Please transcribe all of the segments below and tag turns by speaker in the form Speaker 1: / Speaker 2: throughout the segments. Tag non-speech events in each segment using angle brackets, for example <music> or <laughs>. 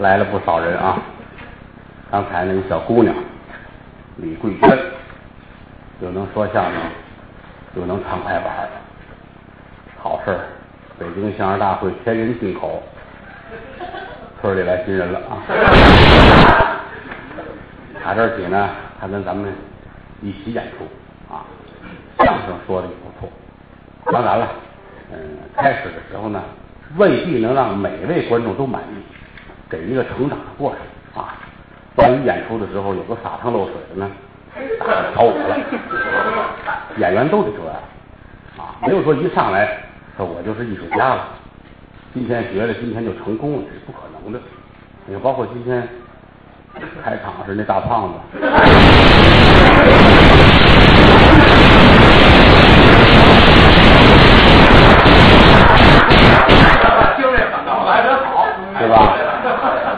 Speaker 1: 来了不少人啊。刚才那个小姑娘李桂娟，又能说相声，又能唱快板，好事儿！北京相声大会千人进口，村里来新人了啊！打这儿起呢，他跟咱们一起演出啊，相声说的也不错。当然了，嗯，开始的时候呢，未必能让每位观众都满意，给一个成长的过程啊。万一演出的时候有个洒汤漏水的呢，大伙瞧我了。<laughs> 演员都得这样啊，没有说一上来说我就是艺术家了，今天学了，今天就成功了，这是不可能的。你看，包括今天开场是那大胖子。对吧？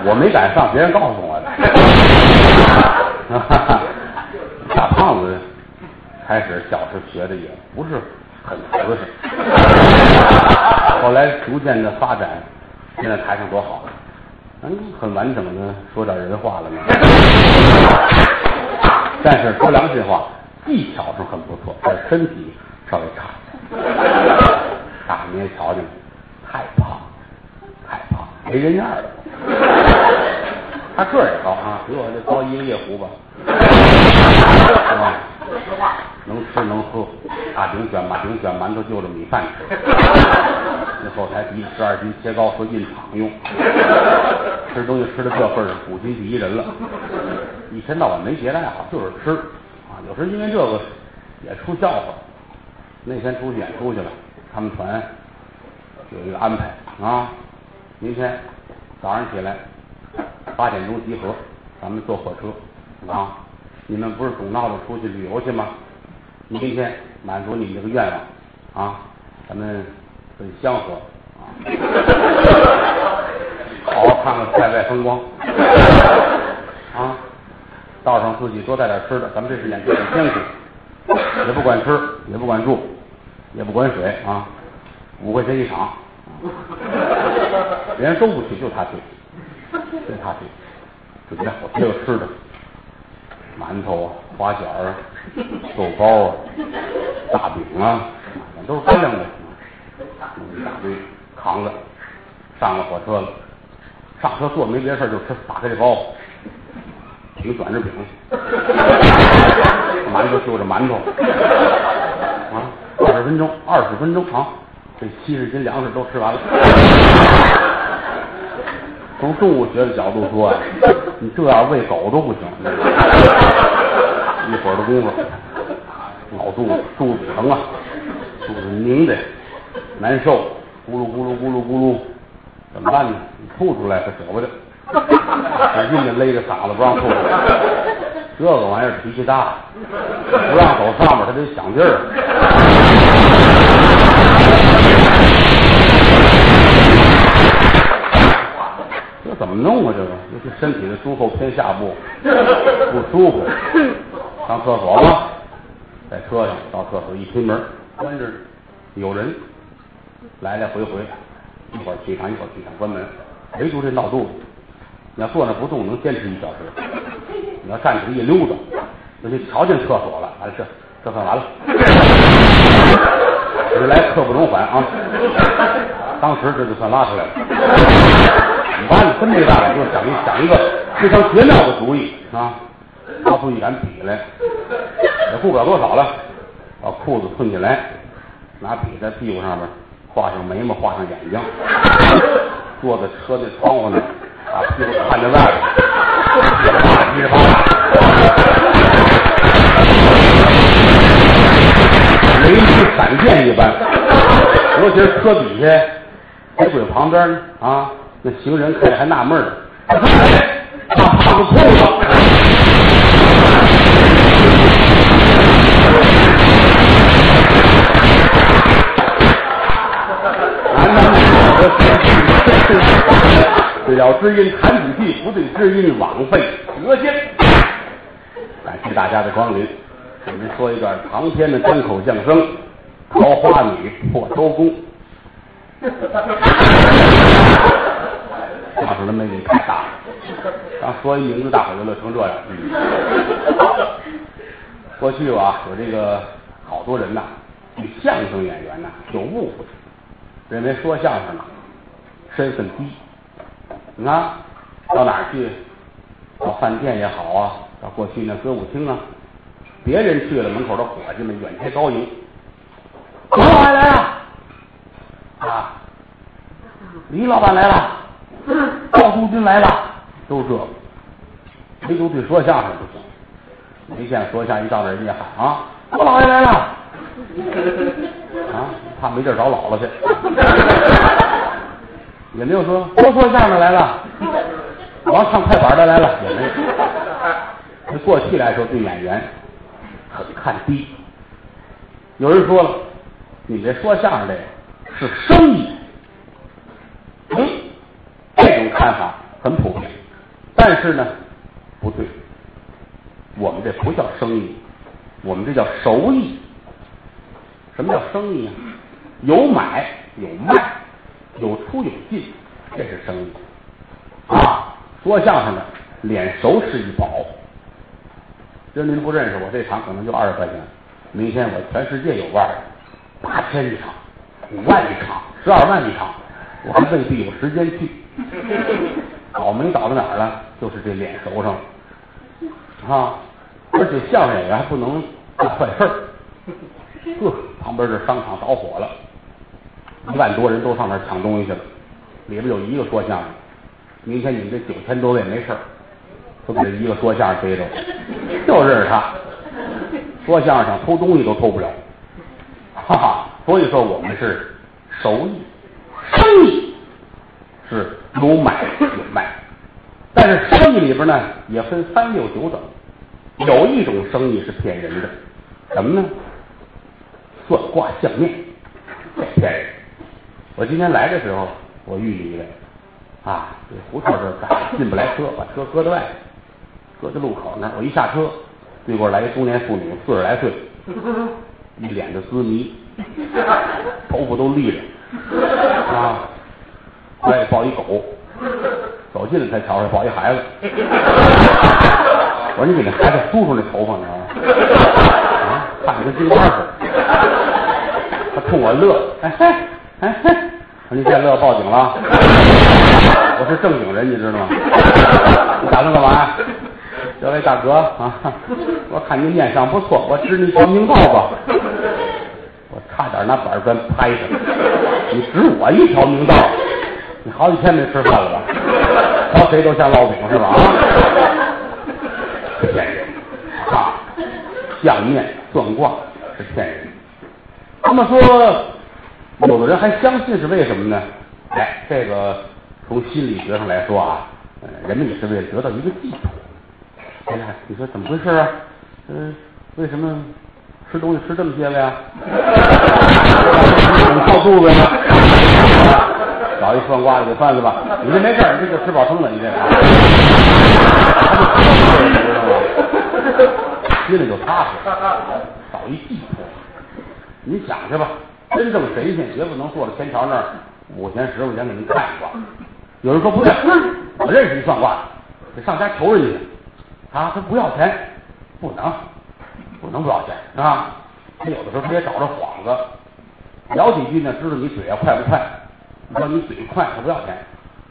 Speaker 1: 我没敢上，别人告诉我的。<laughs> 大胖子开始小时学的也不是很合适，后来逐渐的发展，现在台上多好，嗯，很完整的说点人话了呢。但是说良心话，技巧是很不错，但身体稍微差。大伙您瞧瞧，太胖，太胖，没人样了。他个儿也高啊，比我这高一个夜壶吧。是吧？能吃能喝，大饼卷马饼卷馒头就着米饭吃。<laughs> 那后台第十二斤切糕和印厂用，吃东西吃到这份儿上，古今第一人了。一天到晚没别的爱好，就是吃啊。有时候因为这个也出笑话。那天出去演出去了，他们团有一个安排啊，明天早上起来。<laughs> 八点钟集合，咱们坐火车啊！你们不是总闹着出去旅游去吗？明天满足你们这个愿望啊！咱们很香和啊！好好看看塞外风光啊！道上自己多带点吃的，咱们这是演演天气，也不管吃，也不管住，也不管水啊！五块钱一场，<laughs> 人家都不去，就他去。真他去，准备好些个吃的，馒头啊、花卷啊、豆包啊、大饼啊，都是干粮的，一大堆扛着，上了火车了。上车坐没别的事就吃，打开这包，挺卷着饼，馒头就着馒头，啊，二十分钟，二十分钟啊，这七十斤粮食都吃完了。从动物学的角度说啊，<laughs> 你这样喂狗都不行。<laughs> 一会儿的功夫，老肚子肚子疼啊，肚子拧的难受，咕噜咕噜咕噜咕噜，怎么办呢？你吐出来可舍不得，使劲的勒着嗓子不让吐出来。这个玩意儿脾气大，不让走上面，他得想劲儿。怎么弄啊？这个尤其身体的中后偏下部 <laughs> 不舒服，上厕所吗？在车上到厕所一推门，关着有人来来回回，一会儿去上一会儿去上关门，唯独这闹肚子。你要坐那不动，能坚持一小时；你要站起来一溜达，那就瞧见厕所了。完了，这这算完了，<laughs> 日来刻不容缓啊！当时这就算拉出来了。完了，真没办法，就想一想一个非常绝妙的主意啊！掏出一杆笔来，也顾不了多少了，把裤子褪下来，拿笔在屁股上面画上眉毛，画上眼睛，坐在车的窗户那，把屁股看着外边，噼里啪啦，雷雨闪电一般，尤其是车底下铁轨旁边呢啊。那行人看着还纳闷呢，大胖子裤子，男男女女的对了知音谈几句，不对知音枉费舌尖。感谢大家的光临，我们说一段长篇的单口相声《桃花女破周公》。声的魅力太大了，<laughs> 刚说一名字，大伙就乐成这样。嗯、过去吧，有这个好多人呐，对相声演员呐有误会，认为说相声呢身份低。你看到哪儿去，到饭店也好啊，到过去那歌舞厅啊，别人去了，门口的伙计们远贴高迎，老板来了啊，李老板来了，赵督军来了，都这，唯独对说相声不行。没见说相声一到那人家喊啊，我姥爷来了，<laughs> 啊，怕没地儿找姥姥去，也没有说。说说相声来了，王唱快板的来了，也没有。那过去来说，对演员很看低。有人说了，你这说相声的是生意，嗯，这种看法很普遍，但是呢，不对。我们这不叫生意，我们这叫熟艺。什么叫生意啊？有买有卖，有出有进，这是生意。啊，说相声的脸熟是一宝。今儿您不认识我，这场可能就二十块钱。明天我全世界有腕儿，八千一场，五万一场，十二万一场，我还未必有时间去。倒霉倒到哪儿了？就是这脸熟上了。啊，而且相声演员还不能干坏事儿。呵，旁边这商场着火了，一万多人都上那儿抢东西去了，里边有一个说相声。明天你们这九千多位没事儿，都给这一个说相声逮着了，就认识他。说相声想偷东西都偷不了，哈哈。所以说我们是手艺，生意是有买有卖。但是生意里边呢，也分三六九等。有一种生意是骗人的，什么呢？算卦相面，骗人。我今天来的时候，我遇见一位，啊，这胡同这儿进不来车，把车搁在外，搁在路口那儿。我一下车，对过来一中年妇女，四十来岁，一脸的滋迷，头发都绿了，<laughs> 啊，外头抱一狗。走近了才瞧着抱一孩子，我说你给那孩子梳梳那头发，你知道吗？啊，看着跟金花似的。他冲我乐，哎嘿，哎嘿，说你别乐，报警了。<laughs> 我是正经人，你知道吗？你打算干嘛？这位大哥啊，我看你面相不错，我指你条明道吧。我差点拿板砖拍他，你指我一条明道。你好几天没吃饭了吧？瞧谁都像烙饼是吧？啊，骗人啊！相面算卦是骗人。那么说，有的人还相信是为什么呢？哎，这个从心理学上来说啊，人们也是为了得到一个寄托。哎呀，你说怎么回事啊？嗯，为什么吃东西吃这么些了呀？<laughs> 怎么肚子呀？找一算卦的给算算吧，你这没事你这就吃饱撑的，你这，知道吗？心里就踏实，找一寄托。你想去吧，真正神仙绝不能坐在天桥那儿五块钱十块钱给您看一卦。有人说不对，我认识一算卦，得上家求人家啊，他不要钱，不能，不能不要钱啊。他有的时候他也找着幌子，聊几句呢，知道你嘴啊快不快。你说你嘴快，他不要钱，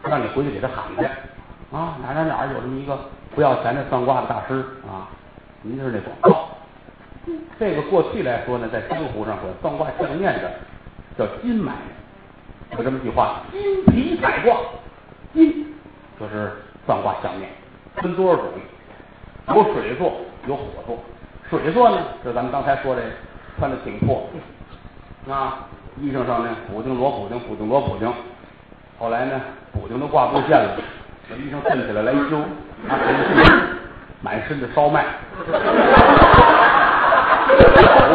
Speaker 1: 让你回去给他喊去啊！哪哪哪有这么一个不要钱的算卦的大师啊？您就是那广告。这个过去来说呢，在江湖上管算卦相面的叫金买卖，有这么句话：金皮彩卦。金就是算卦相面，分多少种？有水做，有火做。水做呢，就咱们刚才说这穿的挺破啊。衣裳上呢，补丁罗补丁，补丁罗补丁。后来呢，补丁都挂不住线了，把衣裳扽起来来一揪，满身的烧麦，头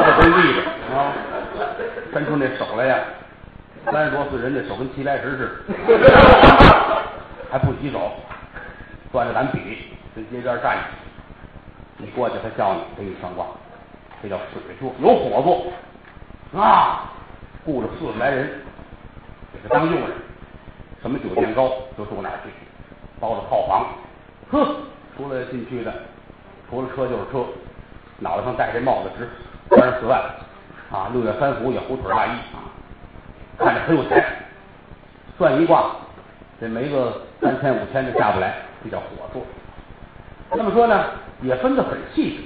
Speaker 1: 发都立着啊，伸出那手来呀，三十多岁人的手跟齐白石似的，还不洗手，端着咱笔跟街边站着，你过去他叫你给你算卦，这叫水柱，有火柱啊。雇了四十来人，给他当佣人，什么酒店高就住哪去。包了套房，呵，出来进去的，除了车就是车，脑袋上戴这帽子值三十四万啊，六月三伏也胡腿大衣啊，看着很有钱，算一卦，这没个三千五千的下不来，这叫火柱。那么说呢，也分得很细致，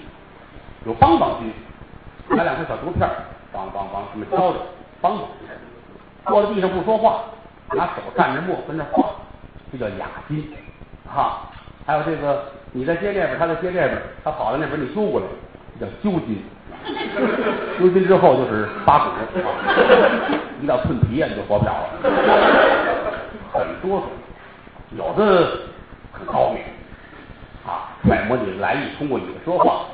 Speaker 1: 有梆梆军，拿两块小竹片，梆梆梆这么敲着，梆梆坐在地上不说话，拿手蘸着墨跟那画，这叫雅金啊。还有这个，你在接这边，他在接这边，他跑到那边，你揪过来，这叫揪金。揪金之后就是八股，一到寸皮呀，你就活不了了。很多种，有的很高明，揣摩你的来意，通过你的说话，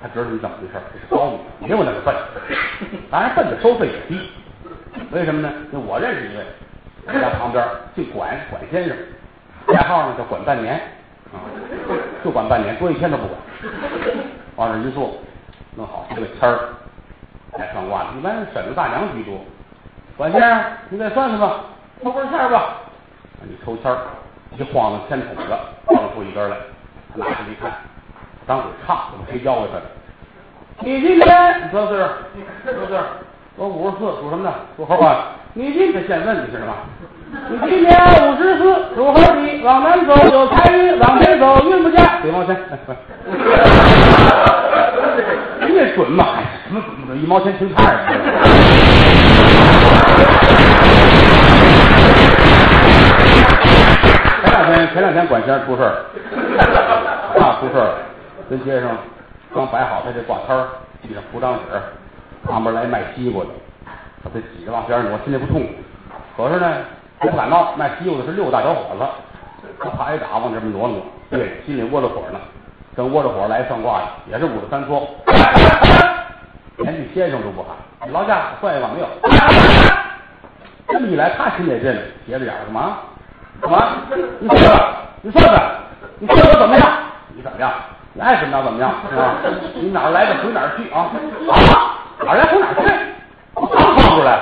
Speaker 1: 他知道你怎么回事，这是高明。没有那么笨，当然笨的收费也低。为什么呢？那我认识一位，他家旁边姓管，管先生，代号呢叫管半年啊，就管半年，多一天都不管。往这一坐，弄好这个签儿来算卦的，一般婶子大娘居多。管先生，你再算算吧，抽根签吧。你抽签儿，一晃荡签筒子，晃出一根来。他拿出来一看，张嘴唱，怎么谁教给他的？你今天多少岁？多少岁？我五十四，属什么的？属猴啊！你今天先问你是什么？你今年五十四，属猴的，往南走有财运，往北走运不佳。给毛钱，你这准吗？哎，什么准不准？一毛钱听差儿。前两天，前两天管先生出事儿，啊，出事儿，跟街上刚摆好他这挂摊儿，地上铺张纸。旁边来卖西瓜的，他这挤着往边上挪，心里不痛快。可是呢，不敢闹。卖西瓜的是六个大小伙子，他怕挨打往这边挪挪，对，心里窝着火呢。正窝着火来算卦的，也是五十三撮，连句先生都不喊。你劳驾算一卦没有？这么一来，他心里认了斜着眼干嘛？干嘛？你算算，你算算，你算我怎么样？你怎么样？你爱怎么着怎么样？是吧？<laughs> 你哪儿来的回哪儿去啊？啊！哪来回哪儿去？刚放出来，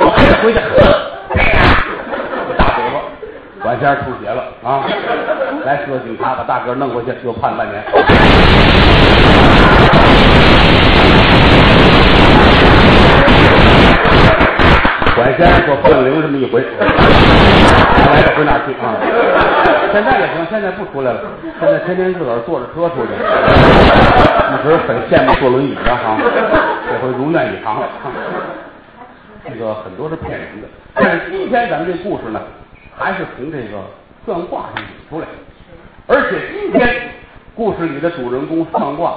Speaker 1: 我还得回去。大嘴巴，管先生出血了啊！来，四个警察把大哥弄回去，又判半年。管先生说分零这么一回，哪 <laughs> 回哪去啊？现在也行，现在不出来了，现在天天自个儿坐着车出去，<laughs> 一直很羡慕坐轮椅的哈，这回如愿以偿了。<laughs> 这个很多是骗人的，但是今天咱们这故事呢，还是从这个算卦上引出来，而且今天故事里的主人公算卦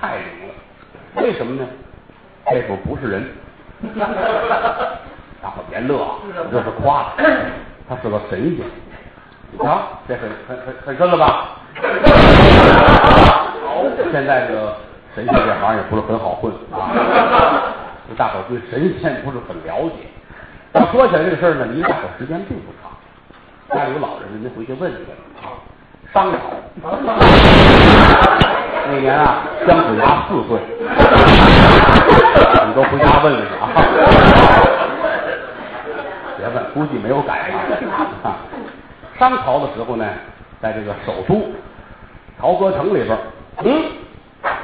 Speaker 1: 太灵了，为什么呢？这会不是人。大伙别乐啊，这是夸他，他是个神仙。你瞧，这很很很很深了吧？现在这个神仙这行也不是很好混啊。这大伙对神仙不是很了解。要说起来这个事儿呢，离大伙时间并不长。家里有老人，您回去问一问啊。商朝那年啊，姜子牙四岁，你都回家问问去啊。别问，估计没有改啊。<laughs> 商朝的时候呢，在这个首都朝歌城里边，嗯，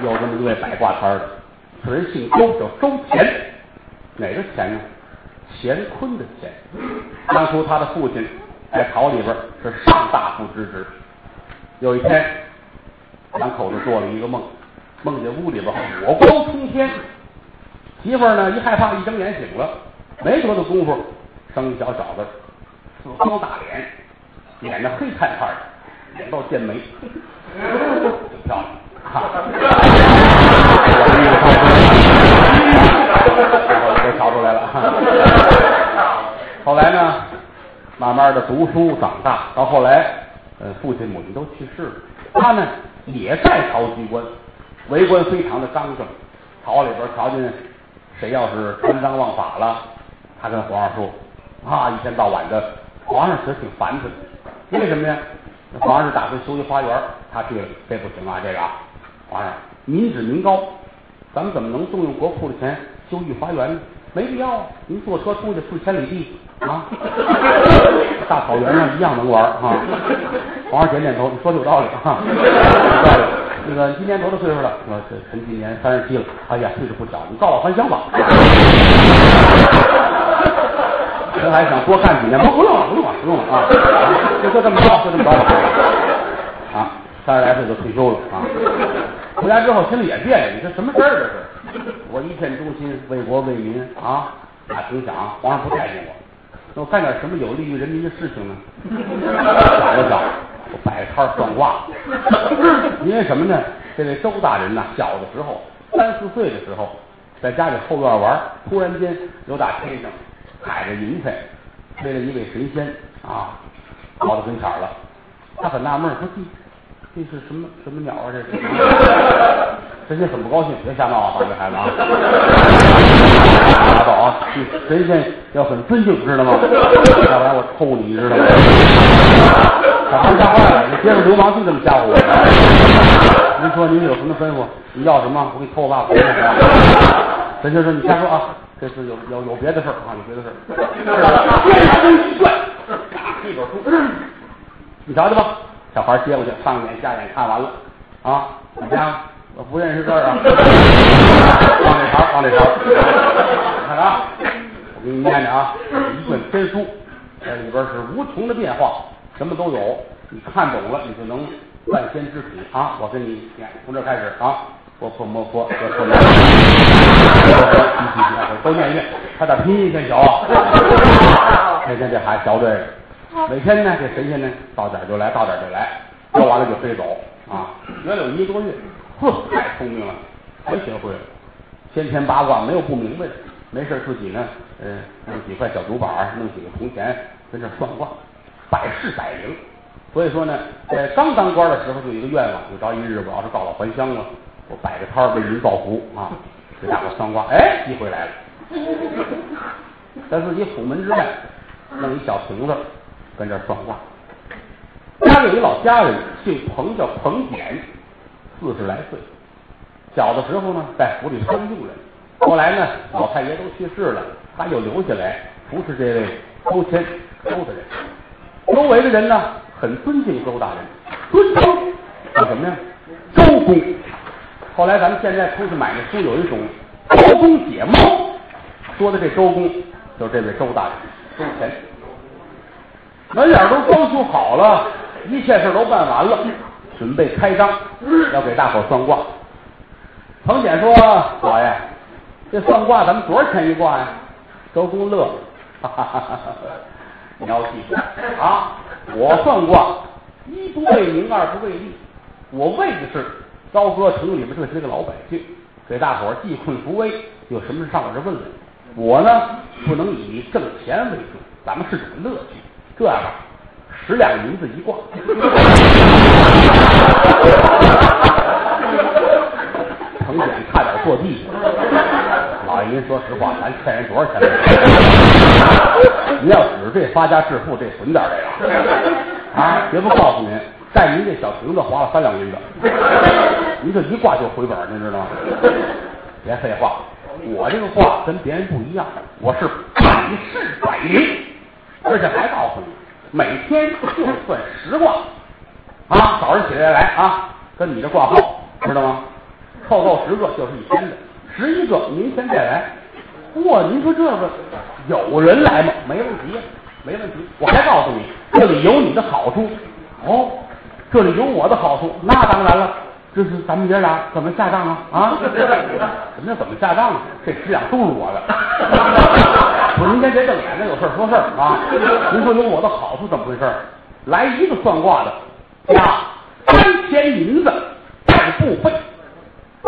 Speaker 1: 有这么一位摆卦摊的，此人姓周，叫周乾。哪个乾呢？乾坤的乾。当初他的父亲在朝里边是上大夫之职。有一天，两口子做了一个梦，梦见屋里边火光冲天，媳妇儿呢一害怕，一睁眼醒了，没多大功夫，生一小小子，四方大脸。脸上黑灿灿的，脸到剑眉，挺漂亮。哈，我都瞧出来了。后来呢，慢慢的读书长大，到后来，呃，父亲母亲都去世了，他呢也在朝机关，为官非常的刚正。朝里边瞧见谁要是贪赃枉法了，他跟皇上说，啊，一天到晚的，皇上其实挺烦他的。因为什么呀？皇上打算修一花园，他去了，这不行啊！这个皇上民脂民膏，咱们怎么能动用国库的钱修御花园呢？没必要，您坐车出去四千里地啊，<laughs> 大草原上一样能玩啊。皇上点点头，你说的有道理啊，有道理。那个今年多大岁数了？我这陈今年三十七了。哎呀，岁数不小，你告老还乡吧。人还想多干几年？不，不用了，不用了，不用了啊！<laughs> 就就这么着，就这么着吧。啊，三十来岁就退休了啊。回家之后心里也别扭，你这什么事儿这是？我一片忠心，为国为民啊！打听想，皇上不待见我，那我干点什么有利于人民的事情呢？想了想，我摆摊算卦。因为什么呢？这位周大人呐，小的时候三四岁的时候，在家里后院玩，突然间有打天上踩着云彩，飞了一位神仙啊，跑到跟前了。他很纳闷，说这这是什么什么鸟啊？这是 <laughs> 神仙很不高兴，别瞎闹啊，这孩子啊！拉倒啊！神仙要很尊敬，知道吗？要不然我抽你，知道吗？把他吓坏了，你街上流氓就这么吓唬我。您说您有什么吩咐？你要什么？我给你扣把回来。神仙说：“你瞎说啊，这是有有有别的事儿啊，有别的事儿。”一转，一本书，你瞧瞧吧。小孩接过去，上眼下眼看完了啊，怎么样？我不认识字啊。<laughs> 往这条，往这条。看着啊，我给你念念啊，一本天书，这里边是无穷的变化，什么都有。你看懂了，你就能万仙之体啊！我跟你念，从这开始啊，波破摩佛，波破摩佛，<laughs> 都念一遍。他的拼音真小啊！<laughs> 天天这孩子学这个。每天呢，这神仙呢到点就来，到点就来，教完了就飞走啊。学了有一个多月，呵，太聪明了，全学会了。先天八卦没有不明白的，没事自己呢，嗯，弄几块小竹板，弄几个铜钱，跟这算卦，百试百灵。所以说呢，在刚当官的时候就有一个愿望，有朝一日我要是告老还乡了，我摆个摊儿为您造福啊，<laughs> 给大伙算卦。哎，机会来了，<laughs> 在自己府门之外弄一小亭子。跟这算卦，家里有一老家人，姓彭，叫彭简，四十来岁。小的时候呢，在府里当佣人，后来呢，老太爷都去世了，他又留下来服侍这位周谦周大人。周围的人呢，很尊敬周大人，尊称叫什么呀？周公。后来咱们现在出去买的书，有一种周公解梦，说的这周公就是这位周大人，周乾。门脸都装修好了，一切事都办完了，准备开张，要给大伙算卦。彭简说：“老爷，这算卦咱们多少钱一卦呀？”周公乐，哈哈哈哈你要记住啊！我算卦一不为名，二不为利，我为的是高歌城里面这些个老百姓，给大伙儿济困扶危，有什么事上我这问问。我呢，不能以挣钱为主，咱们是种乐趣。这样吧，十两银子一卦。成简差点坐地。老爷，您说实话，咱欠人多少钱？您要指着这发家致富，这损点这个啊！绝不告诉您，在您这小亭子花了三两银子，您这一挂就回本，您知道吗？别废话，我这个挂跟别人不一样，我是百试百灵。而且还告诉你，每天就算十卦啊！早上起来来啊，跟你这挂号，知道吗？凑够十个就是一天的，十一个明天再来。哇，您说这个有人来吗？没问题，没问题。我还告诉你，这里有你的好处哦，这里有我的好处，那当然了。这是咱们爷俩怎么下账啊？啊？什么叫怎么下账啊？这十两都是我的。<laughs> 不是您先别瞪眼睛，有事说事儿啊。您说有我的好处怎么回事？来一个算卦的，呀三千银子带部费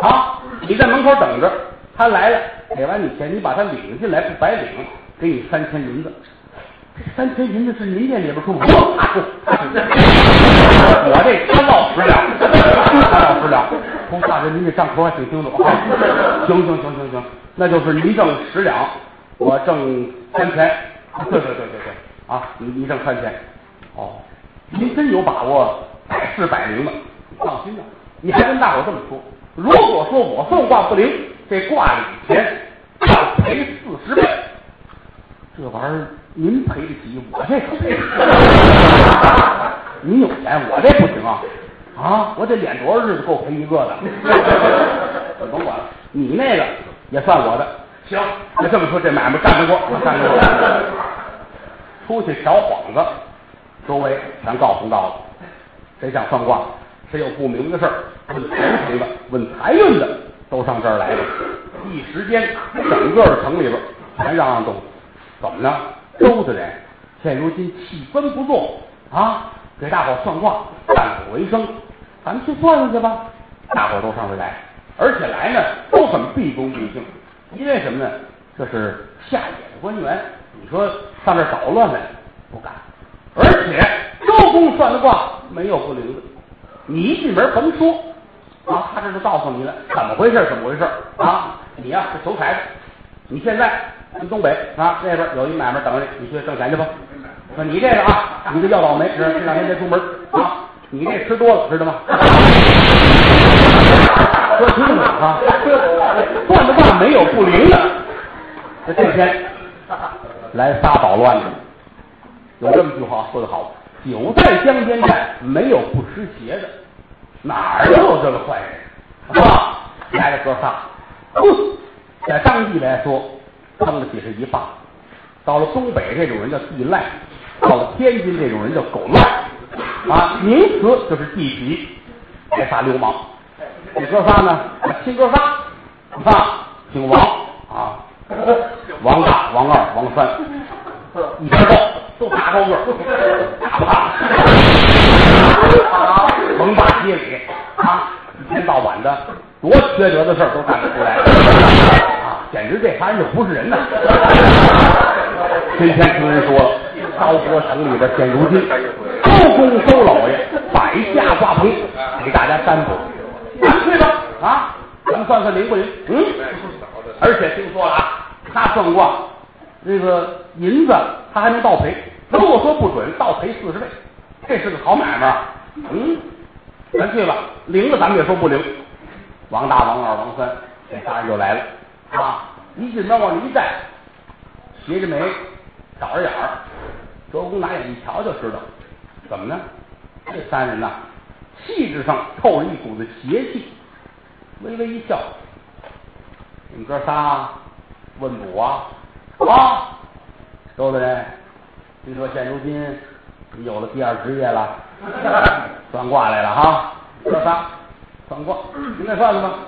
Speaker 1: 啊！你在门口等着，他来了，给完你钱，你把他领进来不白领，给你三千银子。三千银子是您店里边出吗？我这三到十两，三到十两。从大人，您这账口还挺清楚啊。行行行行行，那就是您挣十两，我挣三千。对对对对对，啊，你你挣三千。哦，您真有把握，百试百灵的，放心吧。你还跟大伙这么说，如果说我算卦不灵，这卦里钱要赔四十倍。这玩意儿您赔得起，我这可赔不起。<laughs> 您有钱，我这不行啊！啊，我这脸多少日子够赔一个的？甭管了，你那个也算我的。行，那这么说，这买卖干得过，我干得过。出去瞧幌子，周围全告诉到了。谁想算卦，谁有不明的事儿，问钱财的，问财运的，都上这儿来了。一时间，整个城里边全嚷嚷都。怎么呢？周的人现如今气分不做啊，给大伙算卦，战苦为生。咱们去算算去吧。大伙都上这来，而且来呢都很毕恭毕敬，因为什么呢？这是下野的官员，你说上这捣乱来不敢。而且周公算的卦没有不灵的，你一进门甭说啊，他这就告诉你了，怎么回事？怎么回事啊？你呀是求财的，你现在跟东北啊那边有一买卖等着你，你去挣钱去吧。说你这个啊，你这要倒霉，是这两天别出门啊。你这吃多了，知道吗？<laughs> 说清楚啊！算的卦没有不灵的。这这天来仨捣乱的，有这么句话说的好：酒在乡间站，没有不湿鞋的。哪儿都有这个坏人，是吧？来了哥仨，在当地来说，撑了几十一霸；到了东北，这种人叫地赖；到了天津，这种人叫狗赖。啊，名词就是地痞，这仨流氓。你哥仨呢，亲哥仨，啊，姓王。啊，王大、王二、王三，一边高，都大高个，大。胖，横八街里。啊，一天到晚的多缺德的事儿都干得出来，简直这仨人就不是人呐！<laughs> 今天听人说了，高坡城里边现如今。周公周老爷摆下卦棚，给大家占卜。去吧，啊，咱们算算灵不灵？嗯。而且听说了啊，他算卦，这个银子他还能倒赔。如果说不准，倒赔四十倍，这是个好买卖。嗯，咱去吧。灵了，咱们也说不灵。王大、王二、王三这仨人就来了啊！一进门往里一站，斜着眉，倒着眼儿。周公拿眼一瞧就知道。怎么呢？这三人呐，气质上透着一股子邪气，微微一笑。你们哥仨问卜啊？啊，周大人，听说现如今你有了第二职业了，<laughs> 算卦来了哈？哥仨算卦，您来算算吧。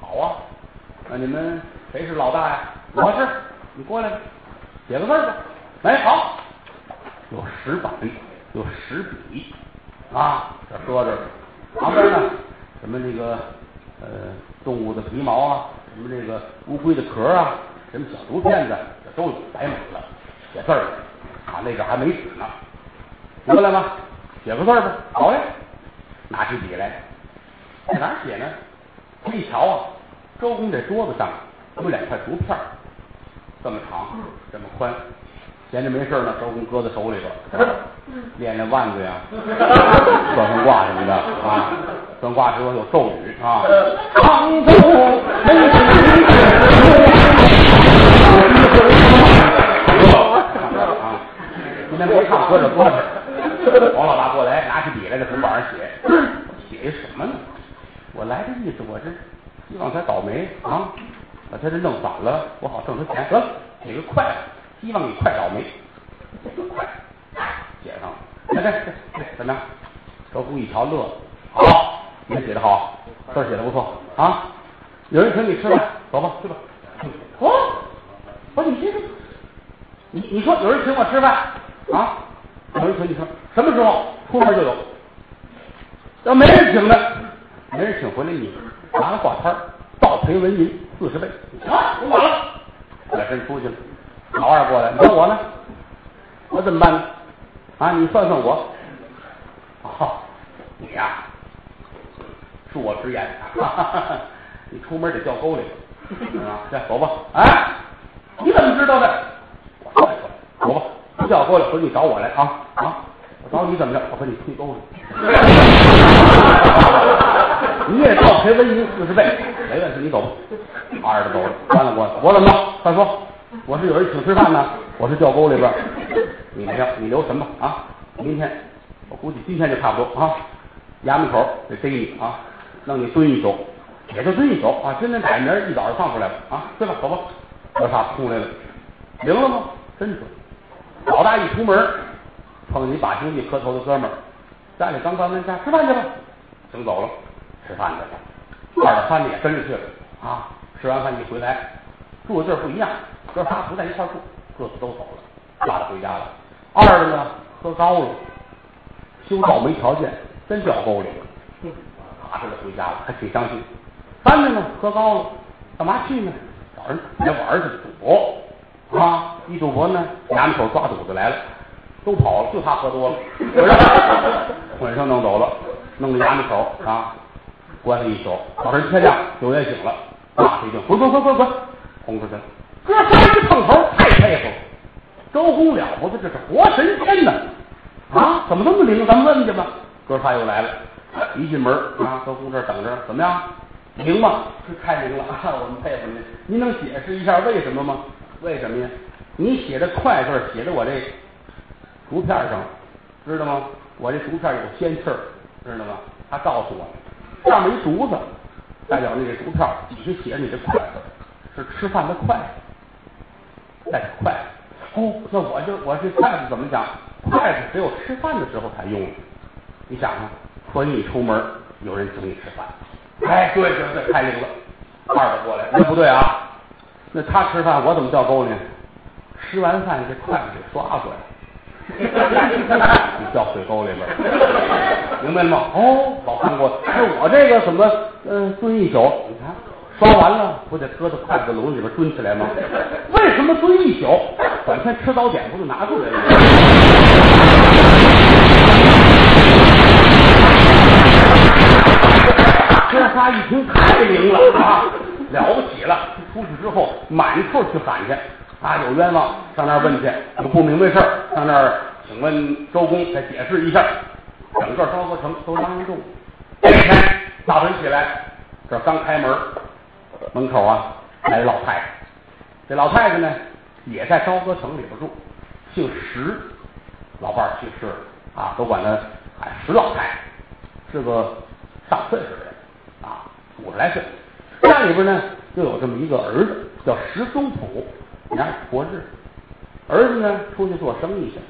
Speaker 1: 好啊，那你们谁是老大呀？我是，你过来，写个字吧。哎，好，有石板。有石笔。啊，这搁着，旁边呢，什么这个呃动物的皮毛啊，什么这个乌龟的壳啊，什么小竹片子，这都有摆满了，写字儿啊，那个还没纸呢，过来吧，写个字吧，好呀，拿起笔来，在哪写呢？一瞧啊，周公这桌子上有两块竹片，这么长，这么宽。闲着没事呢，周公搁在手里边，<laughs> 练练腕子呀，<laughs> 算算卦什么的啊。<laughs> 算卦时候有咒语啊。长州没啊，今天没唱，搁着搁着。王老大过来，拿起笔来，在红板上写，写一什么呢？我来的意思，我这希望他倒霉啊，把他这弄反了，我好挣他钱。得，写个快。希望你快倒霉，快写上了。来来来，怎么样？周公一瞧乐了，好，你写的好，字写的不错啊。有人请你吃饭，走吧，去吧。哦，我说你这个，你你说有人请我吃饭啊？有人请你吃，什么时候出门就有？要没人请的，没人请回来，你拿个挂摊倒赔文银四十倍。行，我满了，转身出去了。老二过来，你说我呢？我怎么办呢？啊，你算算我。哦，你呀，恕我直言，你出门得掉沟里，啊，来走吧。哎，你怎么知道的？我走吧，不掉沟里，回去找我来啊啊！我找你怎么着？我把你推沟里。你也照赔文银四十倍，没问题，你走吧。二十走了，完了我我怎么着？快说，我是有人请吃饭呢，我是掉沟里边，你没要，你留什么啊？明天，我估计今天就差不多啊。衙门口得逮你啊，弄你蹲一宿，也就蹲一宿啊。今天改明儿一早就放出来了啊，对吧？走吧，我啥出来了？灵了吗？真准。老大一出门，碰见你把兄弟磕头的哥们儿，家里刚搬完家，吃饭去吧，请走了，吃饭去了。二大三的也跟着去了啊。吃完饭一回来，住的地儿不一样，哥仨不在一块住，各自都走了，拉着回家了。二的呢，喝高了，修道没条件，真掉沟里了，拉着回家了，还挺伤心。三的呢，喝高了，干嘛去呢？找人来玩去，赌博啊！一赌博呢，衙门口抓赌子来了，都跑了，就他喝多了，浑身弄走了，弄到衙门口啊，关了一宿。早晨天亮，酒也醒了。骂他一顿，滚滚滚滚滚，轰出去了。哥仨一碰头，太佩服了。周公了不得，这是活神仙呐！啊，怎么那么灵？咱们问去吧。哥仨又来了，一进门啊，周公这等着，怎么样？灵吗？是太灵了啊！我们佩服您。您能解释一下为什么吗？为什么呀？你写的快字写在我这竹片上，知道吗？我这竹片有仙气儿，知道吗？他告诉我，上面一竹子。代表那个竹片底下写你的筷子，是吃饭的筷子，带着筷子。哦，那我就我这筷子怎么讲？筷子只有吃饭的时候才用。你想啊，和你出门有人请你吃饭。哎，对对对，太灵了。二的过来，那不对啊，那他吃饭，我怎么掉沟里？吃完饭这筷子得刷过来。<laughs> 你掉水沟里边，明白了吗？哦，看过。那我这个怎么，嗯，蹲一宿？你看，刷完了不得搁到筷子笼里边蹲起来吗？<laughs> 为什么蹲一宿？转天吃早点不就拿出来了？哥仨一听太灵了啊，了不起了！出去之后满处去喊去。啊，有冤枉上那儿问去，有不明白事儿上那儿，请问周公再解释一下。整个昭和城都嚷嚷动。这天早晨起来，这刚开门，门口啊来老太太。这老太太呢也在朝歌城里边住，姓石，老伴儿去世了啊，都管她喊石老太太，是个上岁数的人啊，五十来岁。家里边呢就有这么一个儿子，叫石宗普。家过日，儿子呢出去做生意去，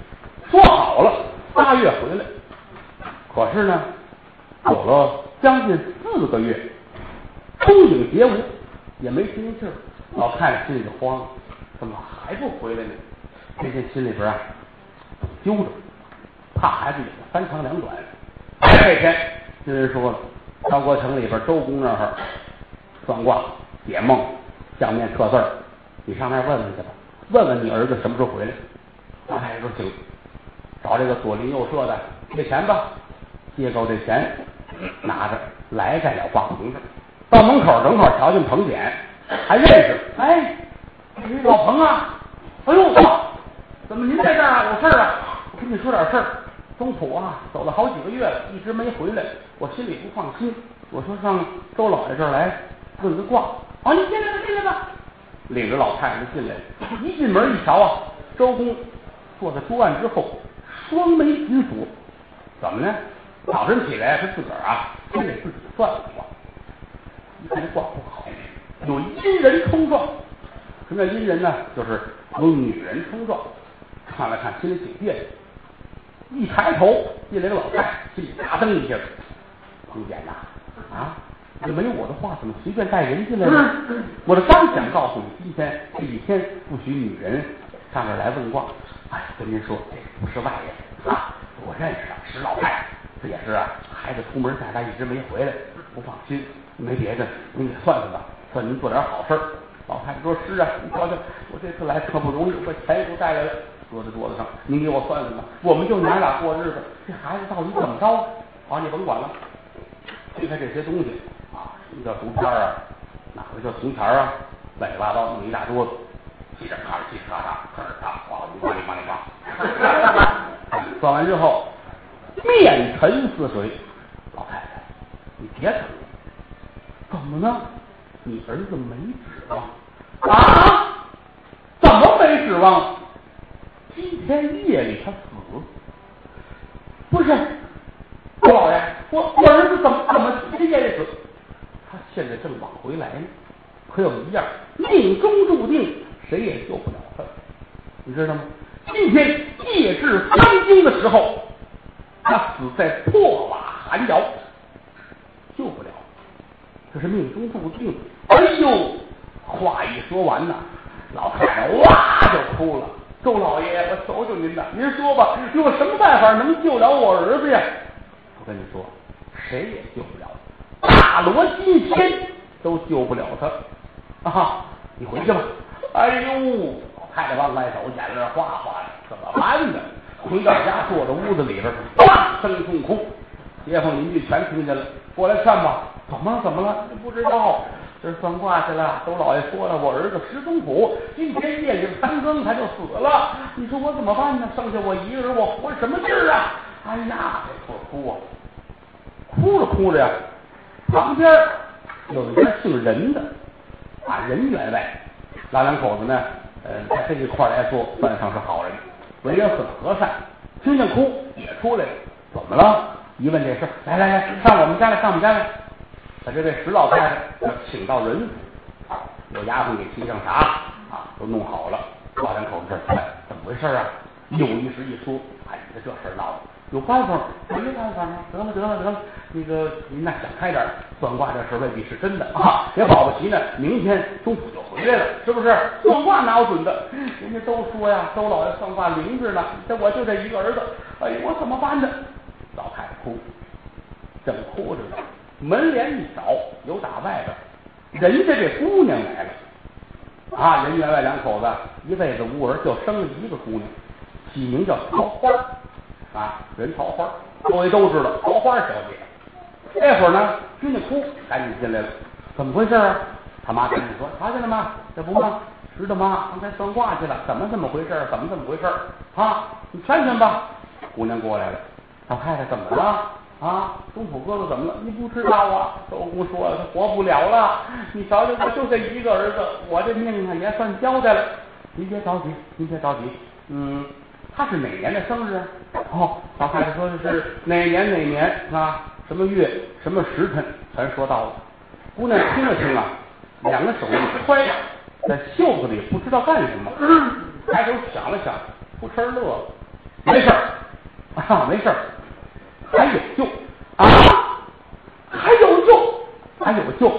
Speaker 1: 说好了八月回来，可是呢走了将近四个月，踪影皆无，也没听信儿。老太太心里就慌，怎么还不回来呢？这天心里边啊揪着，怕孩子有个三长两短。这天听人说了，昭国城里边周公那儿算卦解梦相面刻字儿。你上那问问去吧，问问你儿子什么时候回来。老太太说行，找这个左邻右舍的借钱吧，借够这钱，拿着来在了挂棚上。到门口正好瞧见彭简，还认识。哎，老彭啊！哎呦，怎么您在这儿啊？有事儿啊？我跟你说点事儿。东土啊，走了好几个月了，一直没回来，我心里不放心。我说上周老爷这儿来问个卦。好，你进来吧，进来吧。领着老太太进来，一进门一瞧啊，周公坐在桌案之后，双眉紧锁。怎么呢？早晨起来他自个儿啊，先给自己算了卦。一看这卦不好，有阴人冲撞。什么叫阴人呢？就是有女人冲撞。看了看，心里挺别扭。一抬头，进来个老太太，心里嘎噔一下。彭简呐，啊！这没有我的话，怎么随便带人进来呢？我这刚想告诉你，今天这一天不许女人上这来问卦。哎，跟您说，这不是外人啊，我认识的，石老太这也是啊，孩子出门在外一直没回来，不放心，没别的，您给算算吧，算您做点好事。老太太说：“是啊，你瞧瞧，我这次来可不容易，把钱都带来了，搁在桌子上，您给我算算吧。我们就娘俩过日子，这孩子到底怎么着？好，你甭管了，推开这些东西啊。”什么叫竹片啊？哪个叫铜钱啊？乱七八糟弄一大桌子，叽里咔，叽里咔嚓，咔嚓咔，哗里哗里哗。算完之后，面沉似水。老太太，你别疼，么呢？你儿子没指望啊？怎么没指望？今天夜里他死，不是，周老爷，我我儿子怎么怎么今天夜里死？他现在正往回来呢，可有一样，命中注定，谁也救不了他，你知道吗？今天夜至三更的时候，他死在破瓦寒窑，救不了，这是命中注定。哎呦，话一说完呐，老太太哇就哭了。周老爷，我求求您了，您说吧，有什么办法能救了我儿子呀？我跟你说，谁也救不了，大罗金仙都救不了他啊！你回去吧。哎呦，老太太往外走，眼泪哗哗的，怎么办呢？回到家，坐在屋子里边，哇声痛哭，街坊邻居全听见了，过来劝吧。怎么了？怎么了？不知道。这算卦去了，周老爷说了，我儿子石宗虎今天夜里三更他就死了。你说我怎么办呢？剩下我一个人，我活什么劲儿啊？哎呀，这哭啊，哭着哭着呀，旁边有一个姓任的啊，任员外，那两口子呢，呃，在这一块来说算上是好人，为人很和善。听见哭也出来了，怎么了？一问这事，来来来，上我们家来，上我们家来。把这位石老太太请到人府，有丫鬟给沏上茶啊，都弄好了。老两口子这来，怎么回事啊？有一时一说，哎，这这事闹的，有办法？没办法吗？得了得了得了，那个您呐想开点，算卦这事未必是真的啊，也保不齐呢，明天中午就回来了，是不是？算卦哪有准的？人家都说呀，周老爷算卦灵着呢。这我就这一个儿子，哎，我怎么办呢？老太太哭，正哭着呢。门帘一扫，有打外边，人家这姑娘来了啊！人员外两口子一辈子无儿，就生了一个姑娘，起名叫桃花啊，人桃花，各位都知道桃花小姐。这会儿呢，听见哭，赶紧进来了，怎么回事啊？他妈赶紧说：“瞧见了吗？这不吗？知道吗？刚才算卦去了，怎么怎么回事？怎么怎么回事啊？你劝劝吧。”姑娘过来了，老太太怎么了？啊，东府哥哥怎么了？你不知道啊？周公说了，他活不了了。你瞧瞧，我就这一个儿子，我这命啊也算交代了。您别着急，您别着急。嗯，他是哪年的生日啊？哦，老太太说的是哪年哪年啊？什么月？什么时辰？全说到了。姑娘听了听啊，两个手一揣在袖子里，不知道干什么。抬头想了想，扑哧乐了。没事儿啊，没事儿。还有救啊！还有救，还有救，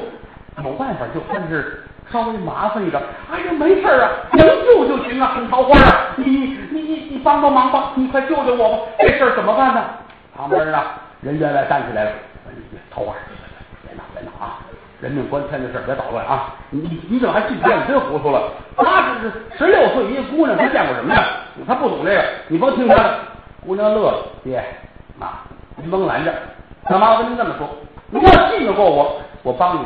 Speaker 1: 有办法救，但是稍微麻烦一点。哎呀，没事啊，能救就行啊。桃花啊，你你你你帮帮忙吧，你快救救我吧。这事儿怎么办呢？旁边啊，人员来站起来了。桃花，别闹别闹啊！人命关天的事别捣乱啊！你你你怎么还信邪？你真糊涂了。他这是十六岁一个姑娘，她见过什么呀？她不懂这个，你甭听她的。姑娘乐了，爹啊。您甭拦着，干妈，我跟您这么说，你要信得过我，我帮你；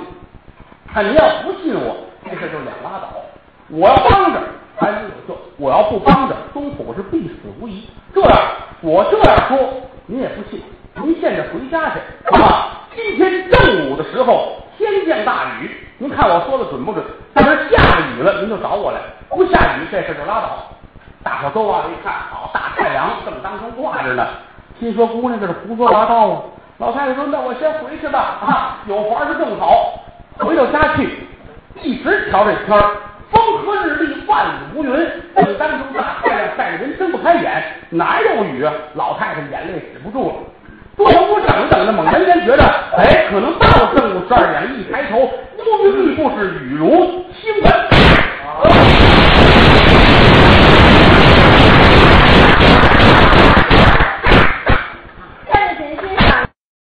Speaker 1: 看你要不信我，这事就两拉倒。我要帮着，还能有救；我要不帮着，东府是必死无疑。这样，我这样说，您也不信。您现在回家去啊！今天正午的时候，天降大雨，您看我说的准不准？要是下雨了，您就找我来；不下雨，这事就拉倒。大伙都往这一看，好，大太阳正当中挂着呢。心说姑娘这是胡说八道啊！老太太说：“那我先回去吧，啊，有活儿是正好。”回到家去，一直瞧这圈风和日丽，万里无云。正当中大太阳晒得人睁不开眼，哪有雨？老太太眼泪止不住了。多少我等着等着，猛然间觉得，哎，可能到了正午十二点。一抬头，乌云密布，是雨如倾盆。